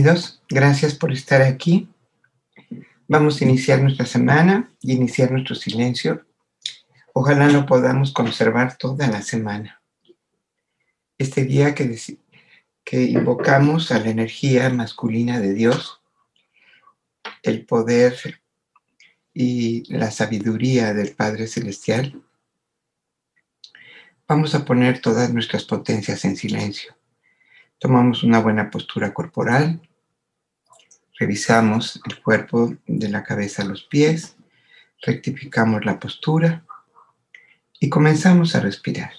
Bienvenidos, gracias por estar aquí. Vamos a iniciar nuestra semana y iniciar nuestro silencio. Ojalá lo podamos conservar toda la semana. Este día que, que invocamos a la energía masculina de Dios, el poder y la sabiduría del Padre Celestial, vamos a poner todas nuestras potencias en silencio. Tomamos una buena postura corporal, revisamos el cuerpo de la cabeza a los pies, rectificamos la postura y comenzamos a respirar.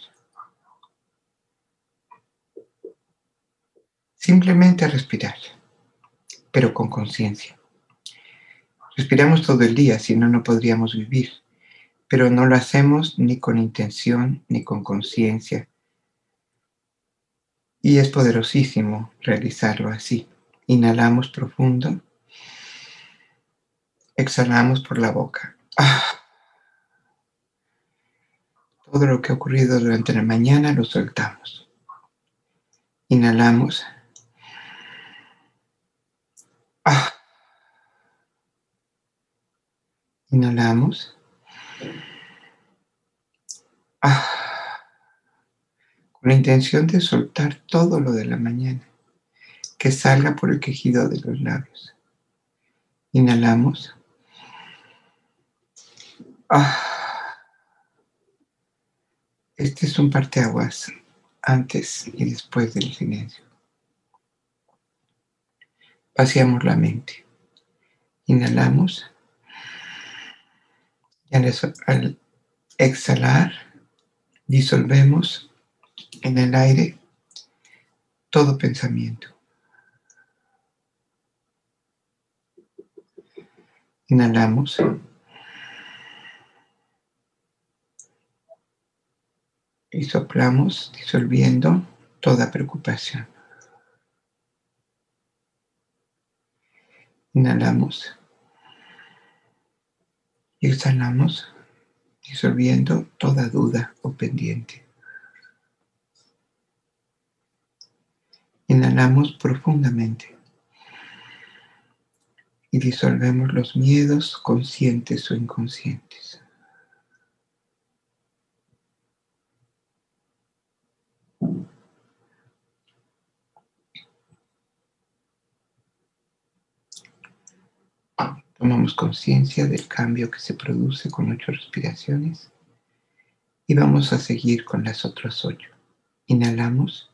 Simplemente a respirar, pero con conciencia. Respiramos todo el día, si no, no podríamos vivir, pero no lo hacemos ni con intención ni con conciencia. Y es poderosísimo realizarlo así. Inhalamos profundo, exhalamos por la boca. Ah. Todo lo que ha ocurrido durante la mañana lo soltamos. Inhalamos. Ah. Inhalamos. Ah. Con la intención de soltar todo lo de la mañana, que salga por el quejido de los labios. Inhalamos. Ah. Este es un parteaguas antes y después del silencio. Vaciamos la mente. Inhalamos. Y al exhalar, disolvemos en el aire todo pensamiento. Inhalamos. Y soplamos disolviendo toda preocupación. Inhalamos y exhalamos, disolviendo toda duda o pendiente. Inhalamos profundamente y disolvemos los miedos conscientes o inconscientes. Tomamos conciencia del cambio que se produce con ocho respiraciones y vamos a seguir con las otras ocho. Inhalamos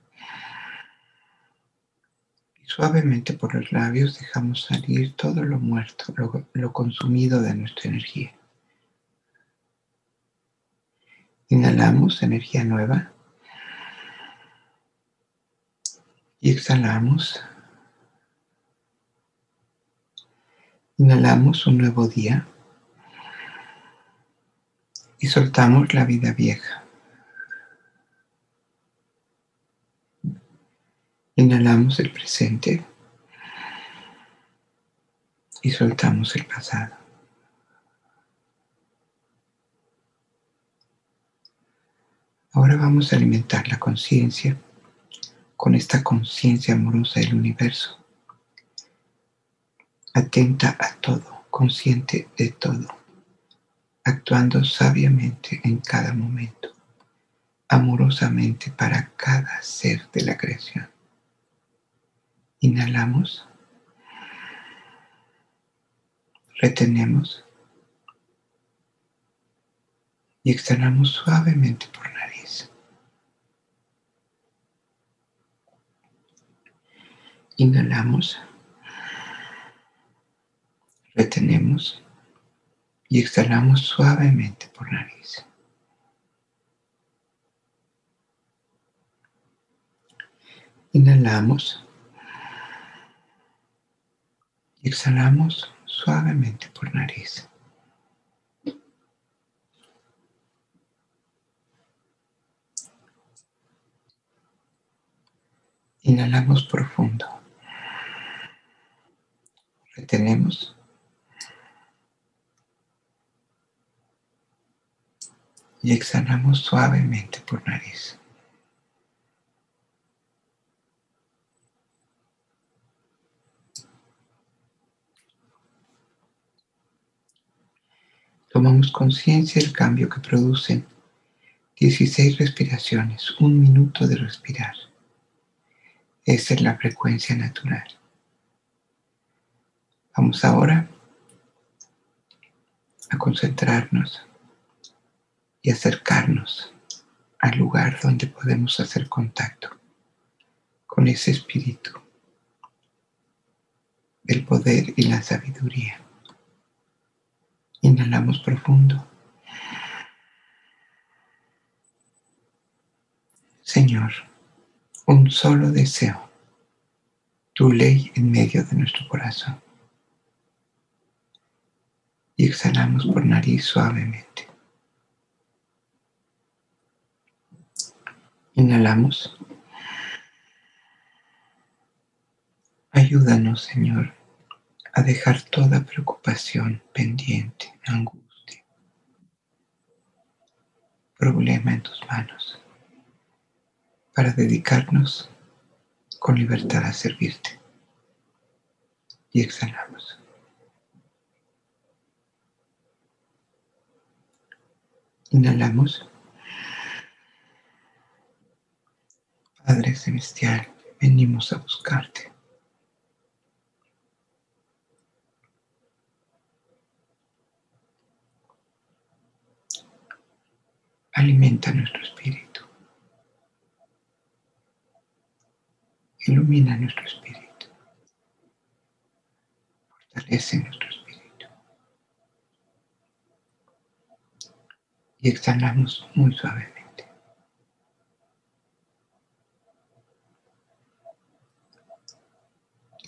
suavemente por los labios dejamos salir todo lo muerto, lo, consumido de nuestra energía. Inhalamos energía nueva y exhalamos Inhalamos un nuevo día y soltamos la vida vieja. Inhalamos el presente y soltamos el pasado. Ahora vamos a alimentar la conciencia con esta conciencia amorosa del universo atenta a todo, consciente de todo, actuando sabiamente en cada momento, amorosamente para cada ser de la creación. Inhalamos, retenemos. Y exhalamos suavemente por nariz. Inhalamos. Retenemos. Y exhalamos suavemente por nariz. Inhalamos y exhalamos suavemente por nariz. Inhalamos profundo. Retenemos y exhalamos suavemente por nariz. Tomamos conciencia del cambio que producen 16 respiraciones, un minuto de respirar. Esa es la frecuencia natural. Vamos ahora a concentrarnos y acercarnos al lugar donde podemos hacer contacto con ese espíritu del poder y la sabiduría. Inhalamos profundo. Señor, un solo deseo, tu ley en medio de nuestro corazón. Y exhalamos por nariz suavemente. Inhalamos. Ayúdanos, Señor, a dejar toda preocupación pendiente, angustia, problema en tus manos, para dedicarnos con libertad a servirte. Y exhalamos. Inhalamos. Padre Celestial, venimos a buscarte. Alimenta nuestro espíritu. Ilumina nuestro espíritu. Fortalece nuestro espíritu. Y exhalamos muy suavemente.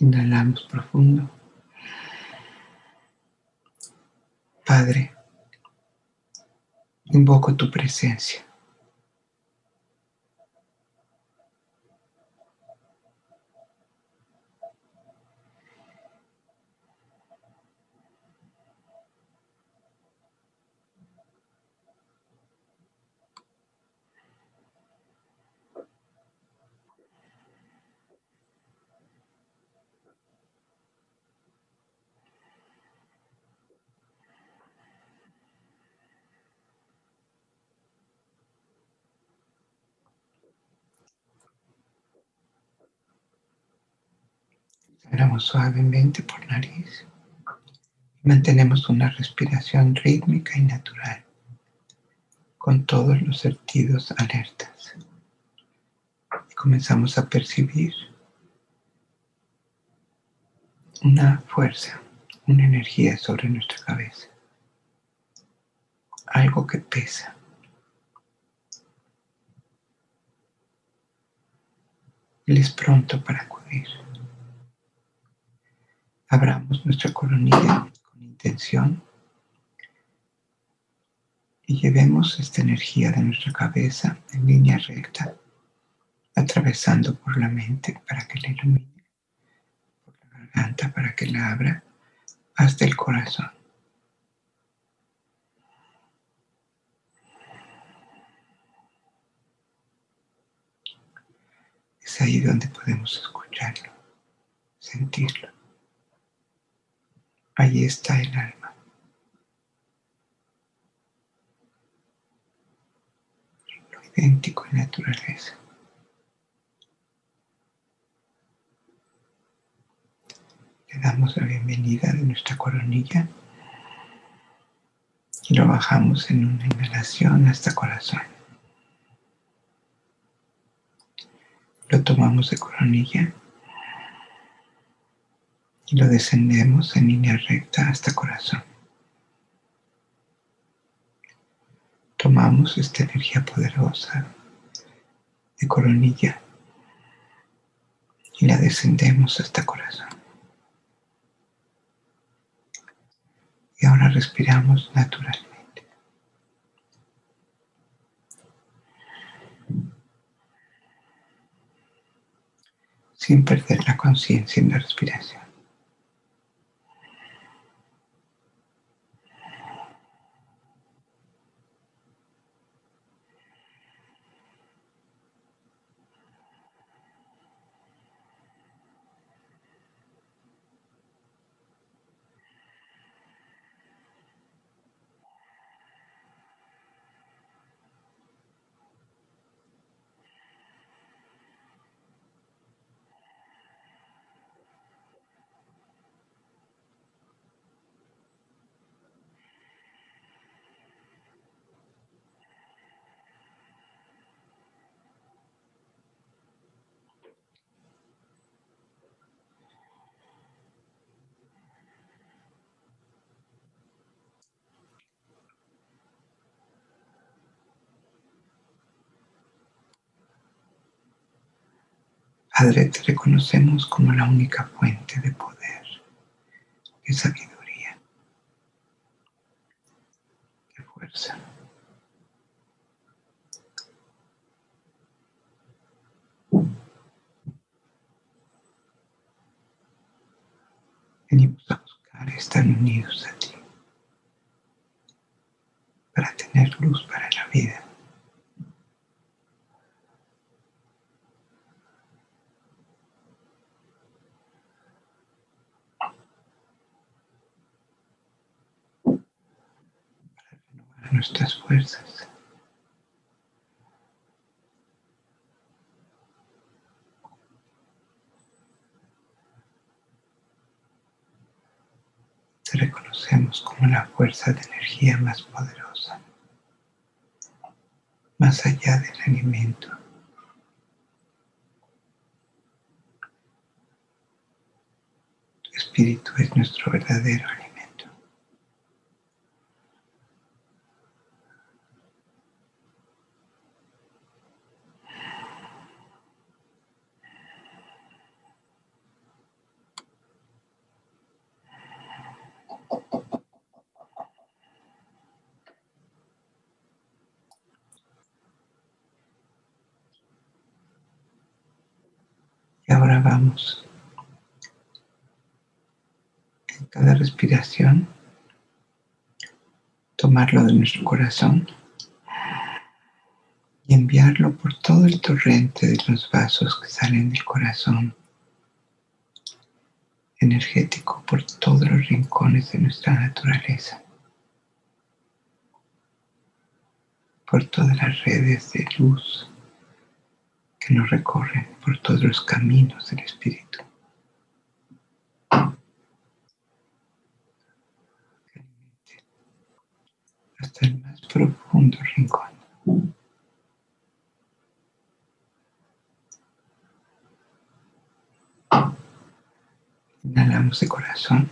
Inhalamos profundo. Padre, Invoco tu presencia. Suavemente por nariz. Mantenemos una respiración rítmica y natural, con todos los sentidos alertas. Y comenzamos a percibir una fuerza, una energía sobre nuestra cabeza. Algo que pesa. Él es pronto para acudir. Abramos nuestra coronilla con intención y llevemos esta energía de nuestra cabeza en línea recta, atravesando por la mente para que la ilumine, por la garganta para que la abra, hasta el corazón. Es ahí donde podemos escucharlo, sentirlo. Allí está el alma. Lo idéntico en naturaleza. Le damos la bienvenida de nuestra coronilla y lo bajamos en una inhalación hasta corazón. Lo tomamos de coronilla y lo descendemos en línea recta hasta corazón. Tomamos esta energía poderosa de coronilla y la descendemos hasta corazón. Y ahora respiramos naturalmente. sin perder la conciencia en la respiración. Padre, te reconocemos como la única fuente de poder, de sabiduría, de fuerza. Venimos a buscar estar unidos a ti para tener luz para la vida. Nuestras fuerzas. Te reconocemos como la fuerza de energía más poderosa, más allá del alimento. Tu espíritu es nuestro verdadero alimento. Y en cada respiración, tomarlo de nuestro corazón y enviarlo por todo el torrente de los vasos que salen del corazón energético por todos los rincones de nuestra naturaleza, por todas las redes de luz que nos recorren por todos los caminos del Espíritu. Hasta el más profundo rincón. Inhalamos de corazón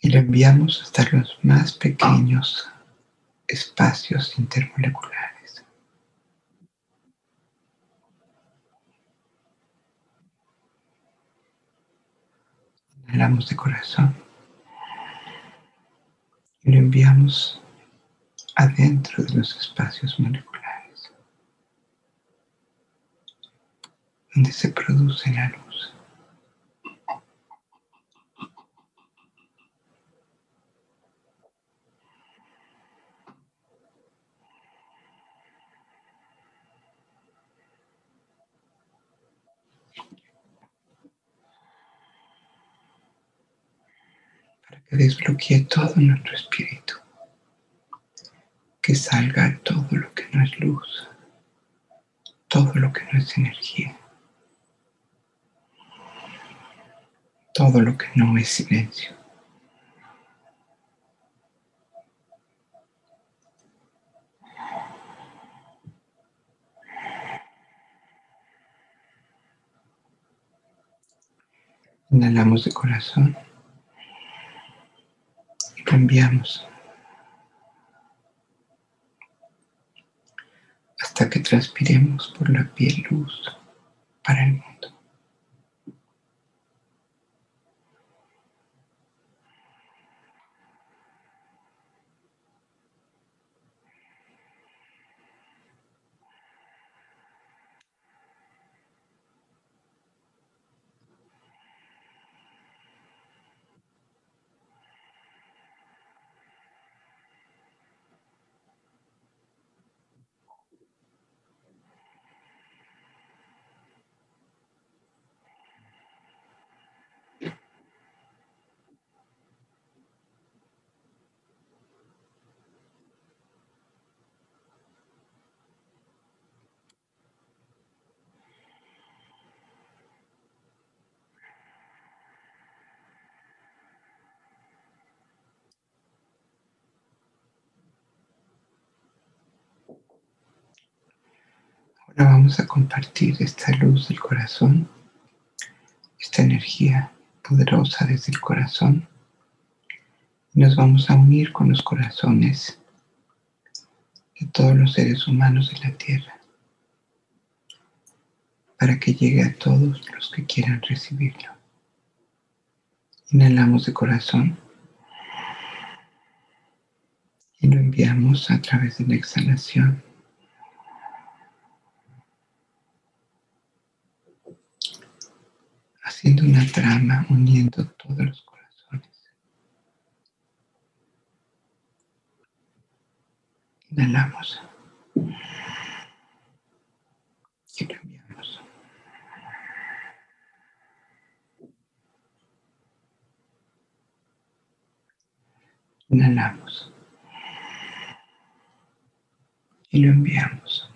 y lo enviamos hasta los más pequeños espacios intermoleculares. Inhalamos de corazón y lo enviamos adentro de los espacios moleculares, donde se produce la luz. que desbloquee todo nuestro espíritu, que salga todo lo que no es luz, todo lo que no es energía, todo lo que no es silencio. Inhalamos de corazón cambiamos hasta que transpiremos por la piel luz para el mundo. Ahora vamos a compartir esta luz del corazón, esta energía poderosa desde el corazón. Nos vamos a unir con los corazones de todos los seres humanos de la tierra para que llegue a todos los que quieran recibirlo. Inhalamos de corazón y lo enviamos a través de la exhalación. Haciendo una trama uniendo todos los Inhalamos. Y lo enviamos. Inhalamos. Y lo enviamos.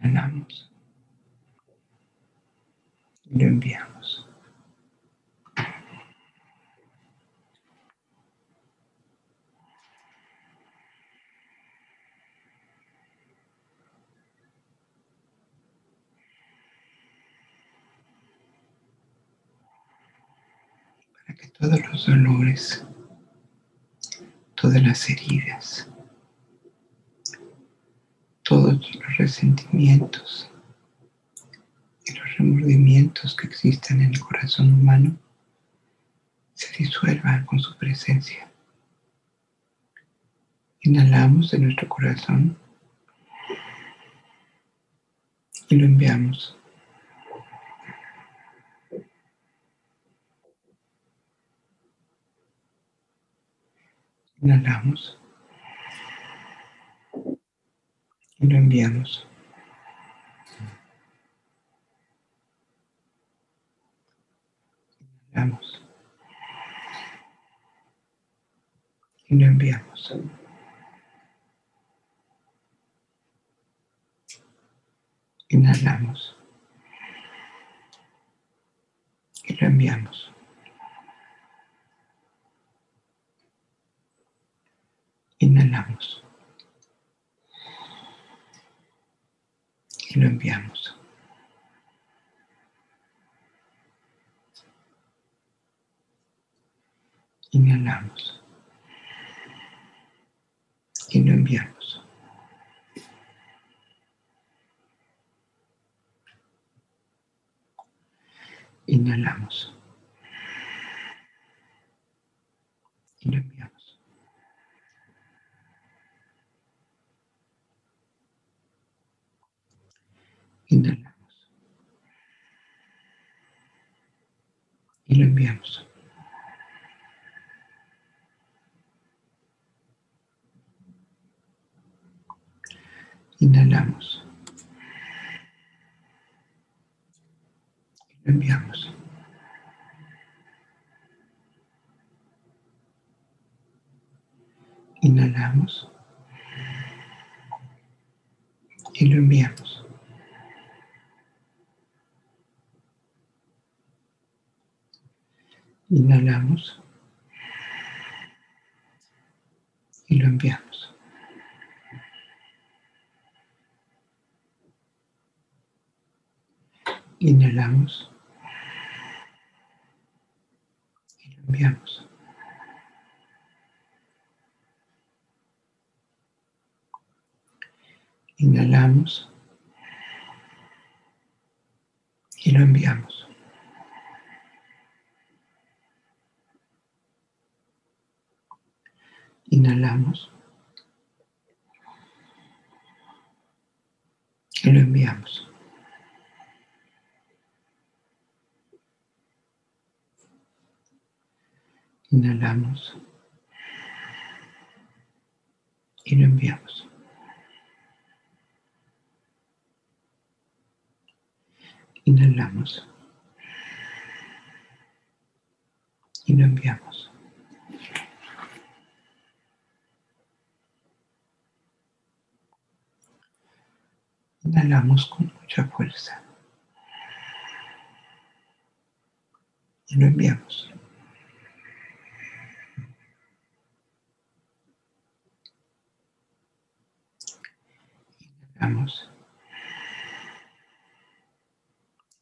Inhalamos lo enviamos. Para que todos los dolores, todas las heridas, todos los resentimientos, remordimientos que existan en el corazón humano se disuelvan con su presencia. Inhalamos de nuestro corazón y lo enviamos. Inhalamos y lo enviamos. Y lo enviamos. Inhalamos. Y lo enviamos. Inhalamos. Y lo enviamos. Inhalamos. Y lo enviamos. Inhalamos. Y lo enviamos. Inhalamos. Y lo enviamos. Inhalamos. Lo enviamos. Inhalamos. Y lo enviamos. Inhalamos. Y lo enviamos. Inhalamos y lo enviamos. Inhalamos y lo enviamos. Inhalamos y lo enviamos. Inhalamos y lo enviamos. Inhalamos y lo enviamos. Inhalamos con mucha fuerza y lo enviamos. Inhalamos.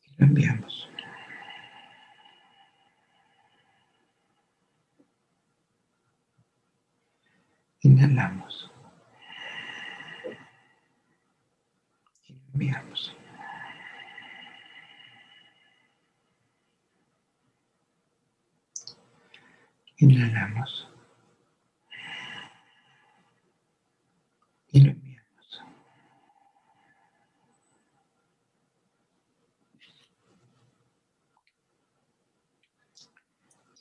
Y lo enviamos. Inhalamos. Y enviamos. Inhalamos. Y lo enviamos.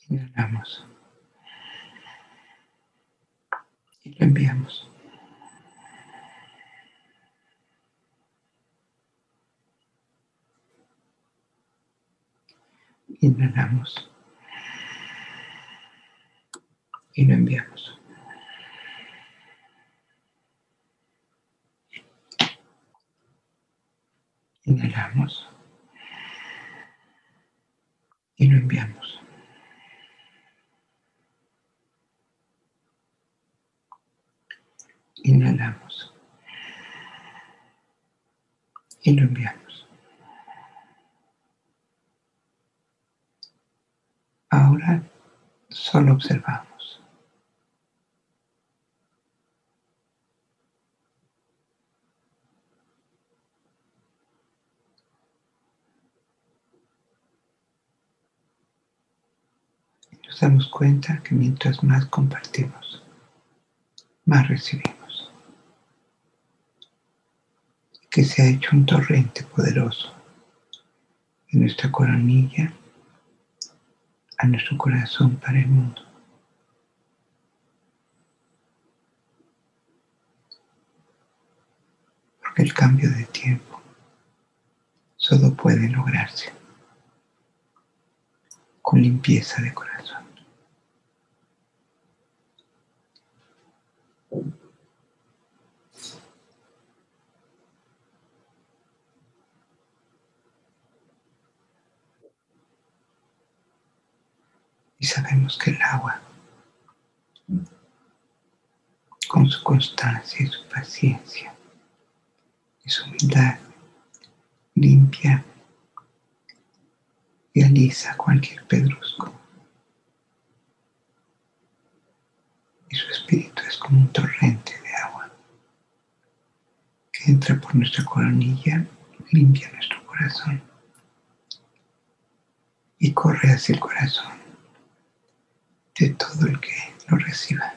Inhalamos. Y lo enviamos. Inhalamos. Y lo enviamos. Inhalamos. Y lo enviamos. Inhalamos. Y lo enviamos. Ahora solo observamos. Nos damos cuenta que mientras más compartimos, más recibimos. Que se ha hecho un torrente poderoso en nuestra coronilla, a nuestro corazón para el mundo. Porque el cambio de tiempo solo puede lograrse con limpieza de corazón. Y sabemos el agua, con su constancia y su paciencia y su humildad, limpia y alisa cualquier pedrusco. Y su espíritu es como un torrente de agua que entra por nuestra coronilla, limpia nuestro corazón y corre hacia el corazón de todo el que lo reciba.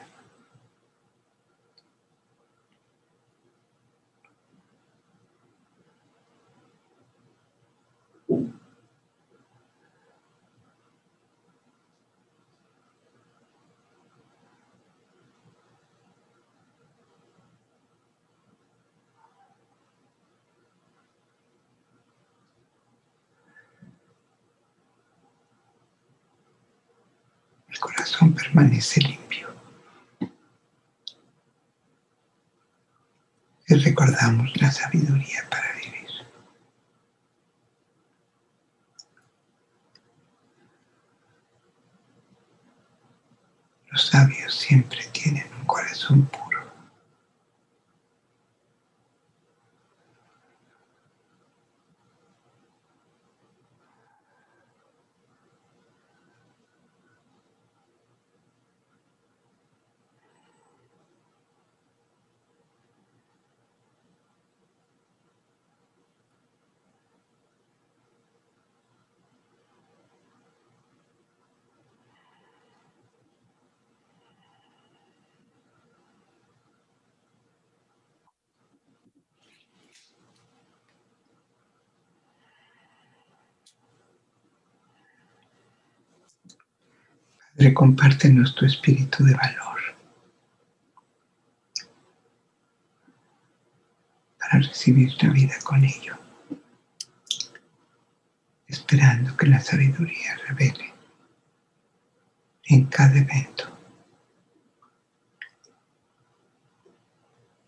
El corazón permanece limpio. Y recordamos la sabiduría para vivir. Los sabios siempre tienen un corazón puro. Padre, compártenos tu espíritu de valor para recibir la vida con ello, esperando que la sabiduría revele en cada evento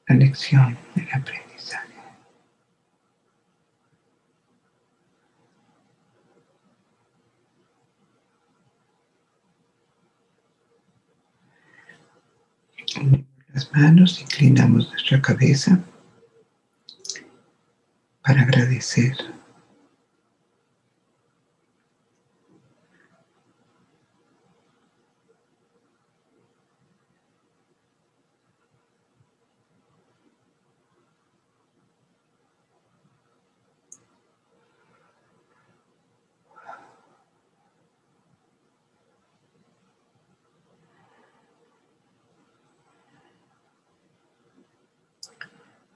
la lección del aprendizaje. Las manos, inclinamos nuestra cabeza para agradecer.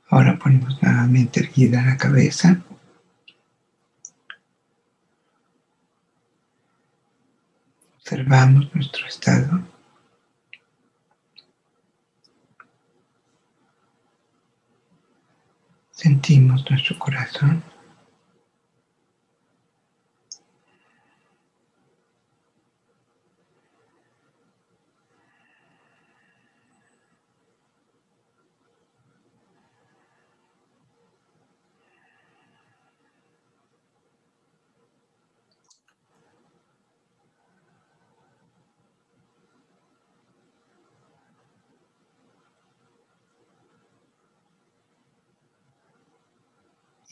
Ahora ponemos nuevamente erguida la cabeza. Observamos nuestro estado. Sentimos nuestro corazón.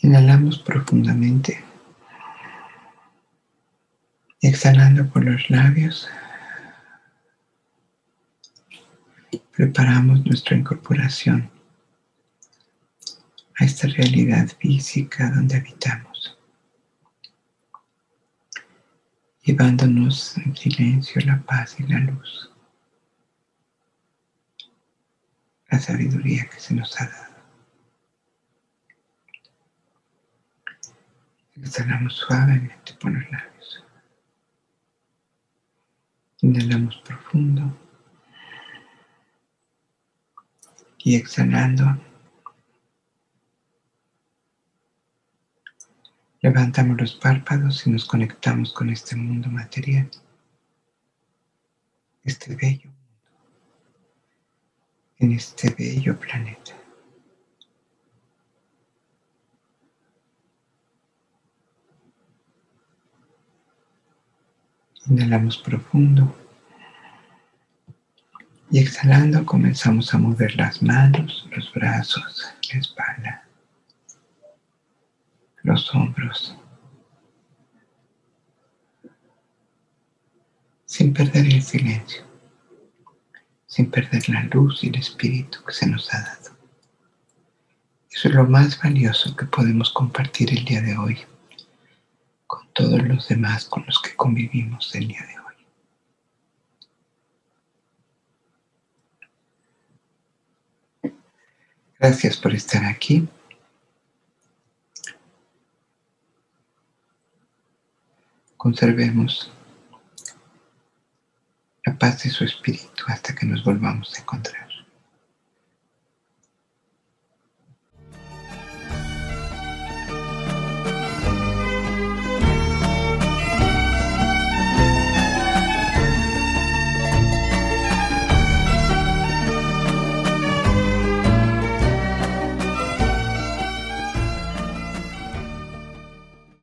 Inhalamos profundamente, exhalando por los labios. Preparamos nuestra incorporación a esta realidad física donde habitamos, llevándonos en silencio la paz y la luz, la sabiduría que se nos ha dado. Exhalamos suavemente por los labios. Inhalamos profundo. Y exhalando, levantamos los párpados y nos conectamos con este mundo material, este bello mundo, en este bello planeta. Inhalamos profundo. Y exhalando comenzamos a mover las manos, los brazos, la espalda, los hombros. Sin perder el silencio, sin perder la luz y el espíritu que se nos ha dado. Eso es lo más valioso que podemos compartir el día de hoy con todos los demás con los que convivimos el día de hoy. Gracias por estar aquí. Conservemos la paz de su espíritu hasta que nos volvamos a encontrar.